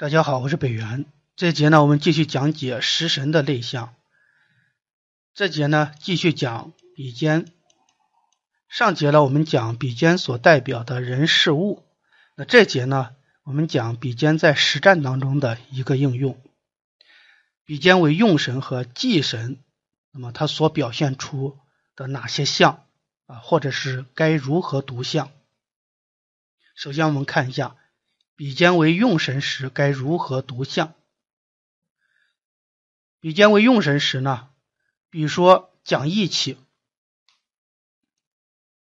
大家好，我是北元。这节呢，我们继续讲解食神的类象。这节呢，继续讲比肩。上节呢，我们讲比肩所代表的人事物。那这节呢，我们讲比肩在实战当中的一个应用。比肩为用神和忌神，那么它所表现出的哪些象啊，或者是该如何读象？首先，我们看一下。比肩为用神时，该如何读相？比肩为用神时呢？比如说讲义气，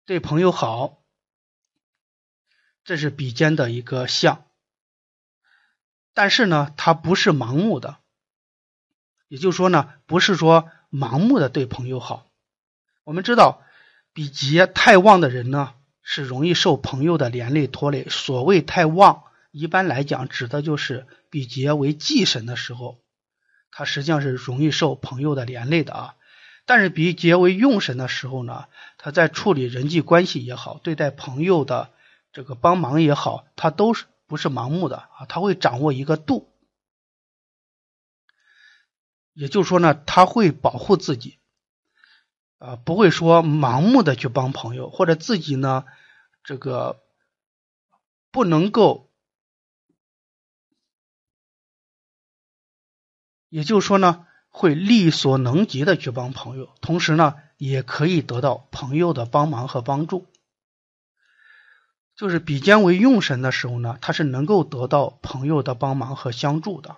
对朋友好，这是比肩的一个相。但是呢，它不是盲目的，也就是说呢，不是说盲目的对朋友好。我们知道，比劫太旺的人呢，是容易受朋友的连累拖累。所谓太旺。一般来讲，指的就是比劫为忌神的时候，他实际上是容易受朋友的连累的啊。但是比劫为用神的时候呢，他在处理人际关系也好，对待朋友的这个帮忙也好，他都是不是盲目的啊？他会掌握一个度，也就是说呢，他会保护自己啊，不会说盲目的去帮朋友，或者自己呢这个不能够。也就是说呢，会力所能及的去帮朋友，同时呢，也可以得到朋友的帮忙和帮助。就是比肩为用神的时候呢，他是能够得到朋友的帮忙和相助的。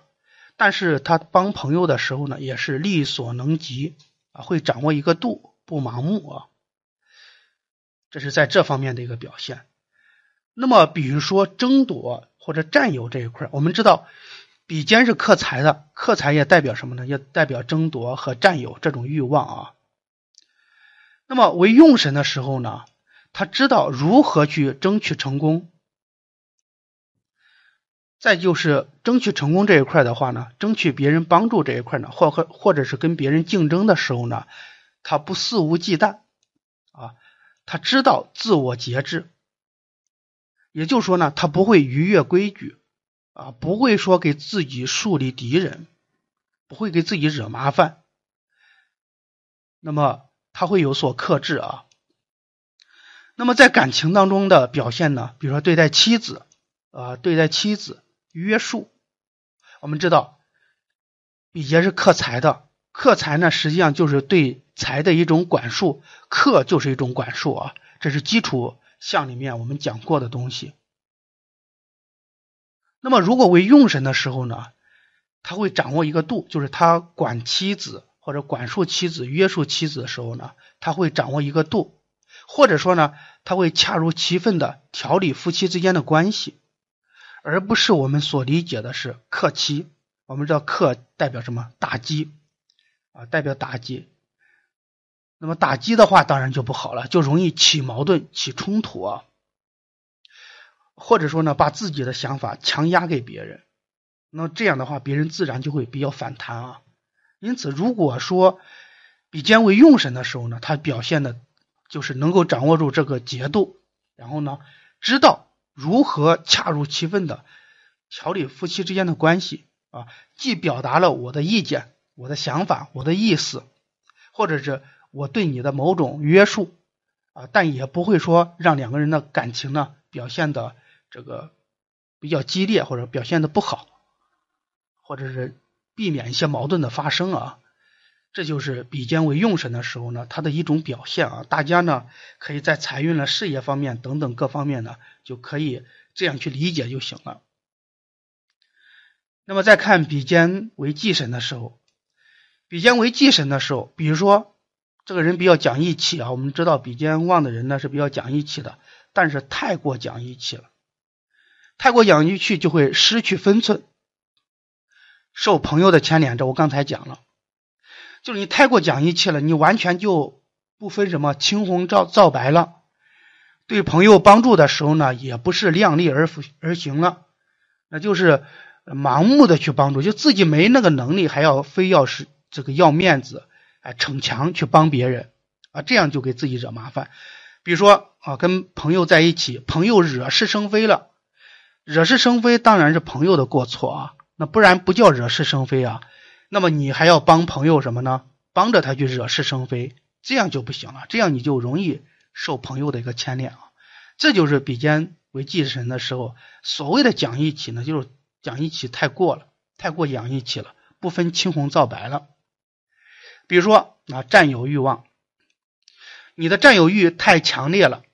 但是他帮朋友的时候呢，也是力所能及啊，会掌握一个度，不盲目啊。这是在这方面的一个表现。那么，比如说争夺或者占有这一块，我们知道。比肩是克财的，克财也代表什么呢？也代表争夺和占有这种欲望啊。那么为用神的时候呢，他知道如何去争取成功。再就是争取成功这一块的话呢，争取别人帮助这一块呢，或或或者是跟别人竞争的时候呢，他不肆无忌惮啊，他知道自我节制，也就是说呢，他不会逾越规矩。啊，不会说给自己树立敌人，不会给自己惹麻烦，那么他会有所克制啊。那么在感情当中的表现呢，比如说对待妻子啊，对待妻子约束。我们知道，比劫是克财的，克财呢实际上就是对财的一种管束，克就是一种管束啊，这是基础项里面我们讲过的东西。那么，如果为用神的时候呢，他会掌握一个度，就是他管妻子或者管束妻子、约束妻子的时候呢，他会掌握一个度，或者说呢，他会恰如其分的调理夫妻之间的关系，而不是我们所理解的是克妻。我们知道克代表什么？打击啊，代表打击。那么打击的话，当然就不好了，就容易起矛盾、起冲突啊。或者说呢，把自己的想法强压给别人，那这样的话，别人自然就会比较反弹啊。因此，如果说比肩为用神的时候呢，他表现的就是能够掌握住这个节度，然后呢，知道如何恰如其分的调理夫妻之间的关系啊，既表达了我的意见、我的想法、我的意思，或者是我对你的某种约束啊，但也不会说让两个人的感情呢表现的。这个比较激烈，或者表现的不好，或者是避免一些矛盾的发生啊，这就是比肩为用神的时候呢，它的一种表现啊。大家呢可以在财运了、事业方面等等各方面呢，就可以这样去理解就行了。那么再看比肩为忌神的时候，比肩为忌神的时候，比如说这个人比较讲义气啊，我们知道比肩旺的人呢是比较讲义气的，但是太过讲义气了。太过讲义气就会失去分寸，受朋友的牵连。这我刚才讲了，就是你太过讲义气了，你完全就不分什么青红皂皂白了。对朋友帮助的时候呢，也不是量力而而行了，那就是盲目的去帮助，就自己没那个能力，还要非要是这个要面子，哎，逞强去帮别人啊，这样就给自己惹麻烦。比如说啊，跟朋友在一起，朋友惹是生非了。惹是生非当然是朋友的过错啊，那不然不叫惹是生非啊。那么你还要帮朋友什么呢？帮着他去惹是生非，这样就不行了，这样你就容易受朋友的一个牵连啊。这就是比肩为忌神的时候，所谓的讲义气呢，就是讲义气太过了，太过讲义气了，不分青红皂白了。比如说啊，占有欲望，你的占有欲太强烈了，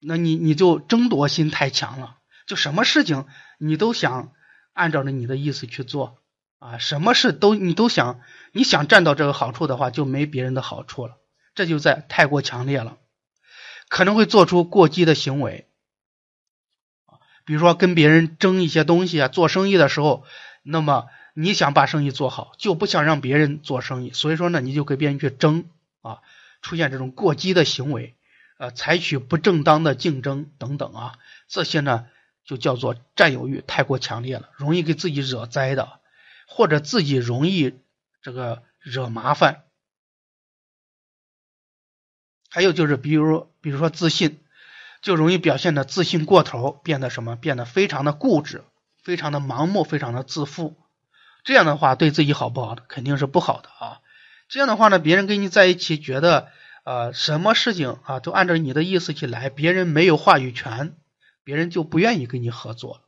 那你你就争夺心太强了。就什么事情你都想按照着你的意思去做啊，什么事都你都想，你想占到这个好处的话，就没别人的好处了，这就在太过强烈了，可能会做出过激的行为比如说跟别人争一些东西啊，做生意的时候，那么你想把生意做好，就不想让别人做生意，所以说呢，你就跟别人去争啊，出现这种过激的行为，呃，采取不正当的竞争等等啊，这些呢。就叫做占有欲太过强烈了，容易给自己惹灾的，或者自己容易这个惹麻烦。还有就是，比如比如说自信，就容易表现的自信过头，变得什么？变得非常的固执，非常的盲目，非常的自负。这样的话，对自己好不好？肯定是不好的啊。这样的话呢，别人跟你在一起，觉得呃，什么事情啊，都按照你的意思去来，别人没有话语权。别人就不愿意跟你合作了，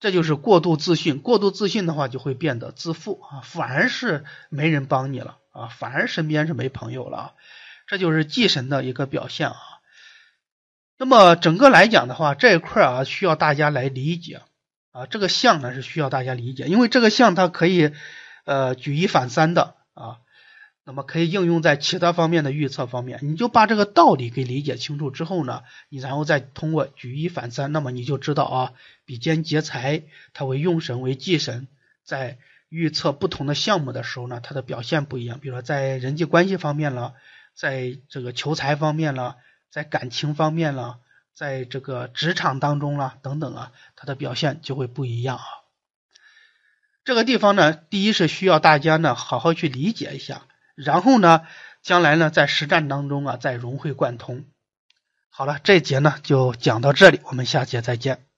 这就是过度自信。过度自信的话，就会变得自负啊，反而是没人帮你了啊，反而身边是没朋友了啊。这就是忌神的一个表现啊。那么整个来讲的话，这一块啊，需要大家来理解啊。这个象呢是需要大家理解，因为这个象它可以呃举一反三的啊。那么可以应用在其他方面的预测方面，你就把这个道理给理解清楚之后呢，你然后再通过举一反三，那么你就知道啊，比肩劫财，它为用神为忌神，在预测不同的项目的时候呢，它的表现不一样。比如说在人际关系方面了，在这个求财方面了，在感情方面了，在这个职场当中了等等啊，它的表现就会不一样啊。这个地方呢，第一是需要大家呢好好去理解一下。然后呢，将来呢，在实战当中啊，再融会贯通。好了，这节呢就讲到这里，我们下节再见。